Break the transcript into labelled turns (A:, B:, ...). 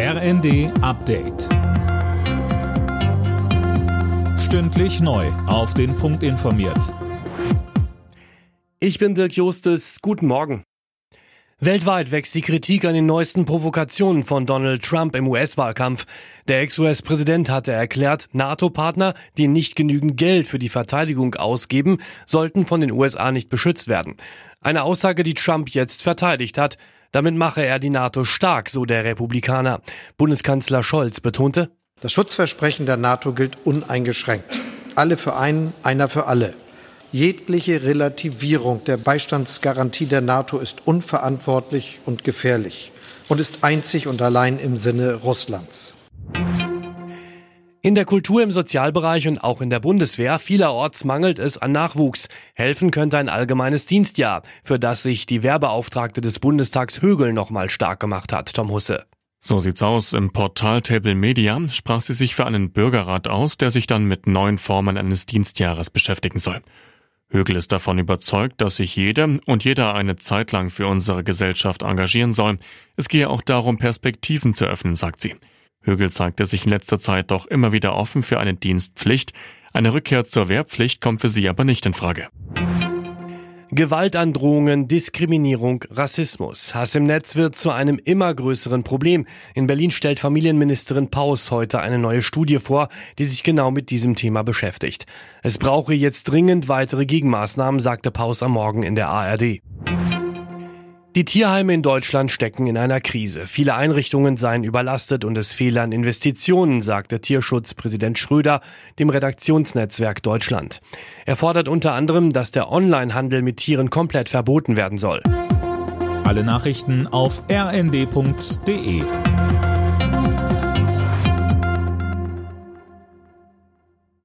A: RND Update. Stündlich neu. Auf den Punkt informiert.
B: Ich bin Dirk Justes. Guten Morgen. Weltweit wächst die Kritik an den neuesten Provokationen von Donald Trump im US-Wahlkampf. Der Ex-US-Präsident hatte erklärt, NATO-Partner, die nicht genügend Geld für die Verteidigung ausgeben, sollten von den USA nicht beschützt werden. Eine Aussage, die Trump jetzt verteidigt hat. Damit mache er die NATO stark, so der Republikaner. Bundeskanzler Scholz betonte,
C: das Schutzversprechen der NATO gilt uneingeschränkt. Alle für einen, einer für alle. Jegliche Relativierung der Beistandsgarantie der NATO ist unverantwortlich und gefährlich und ist einzig und allein im Sinne Russlands.
B: In der Kultur, im Sozialbereich und auch in der Bundeswehr vielerorts mangelt es an Nachwuchs. Helfen könnte ein allgemeines Dienstjahr, für das sich die Wehrbeauftragte des Bundestags Högel nochmal stark gemacht hat, Tom Husse.
D: So sieht's aus. Im Portal Table Media sprach sie sich für einen Bürgerrat aus, der sich dann mit neuen Formen eines Dienstjahres beschäftigen soll. Högel ist davon überzeugt, dass sich jede und jeder eine Zeit lang für unsere Gesellschaft engagieren soll. Es gehe auch darum, Perspektiven zu öffnen, sagt sie. Högel zeigte sich in letzter Zeit doch immer wieder offen für eine Dienstpflicht. Eine Rückkehr zur Wehrpflicht kommt für sie aber nicht in Frage.
B: Gewaltandrohungen, Diskriminierung, Rassismus. Hass im Netz wird zu einem immer größeren Problem. In Berlin stellt Familienministerin Paus heute eine neue Studie vor, die sich genau mit diesem Thema beschäftigt. Es brauche jetzt dringend weitere Gegenmaßnahmen, sagte Paus am Morgen in der ARD. Die Tierheime in Deutschland stecken in einer Krise. Viele Einrichtungen seien überlastet und es fehle an Investitionen, sagte Tierschutzpräsident Schröder dem Redaktionsnetzwerk Deutschland. Er fordert unter anderem, dass der Onlinehandel mit Tieren komplett verboten werden soll.
A: Alle Nachrichten auf rnd.de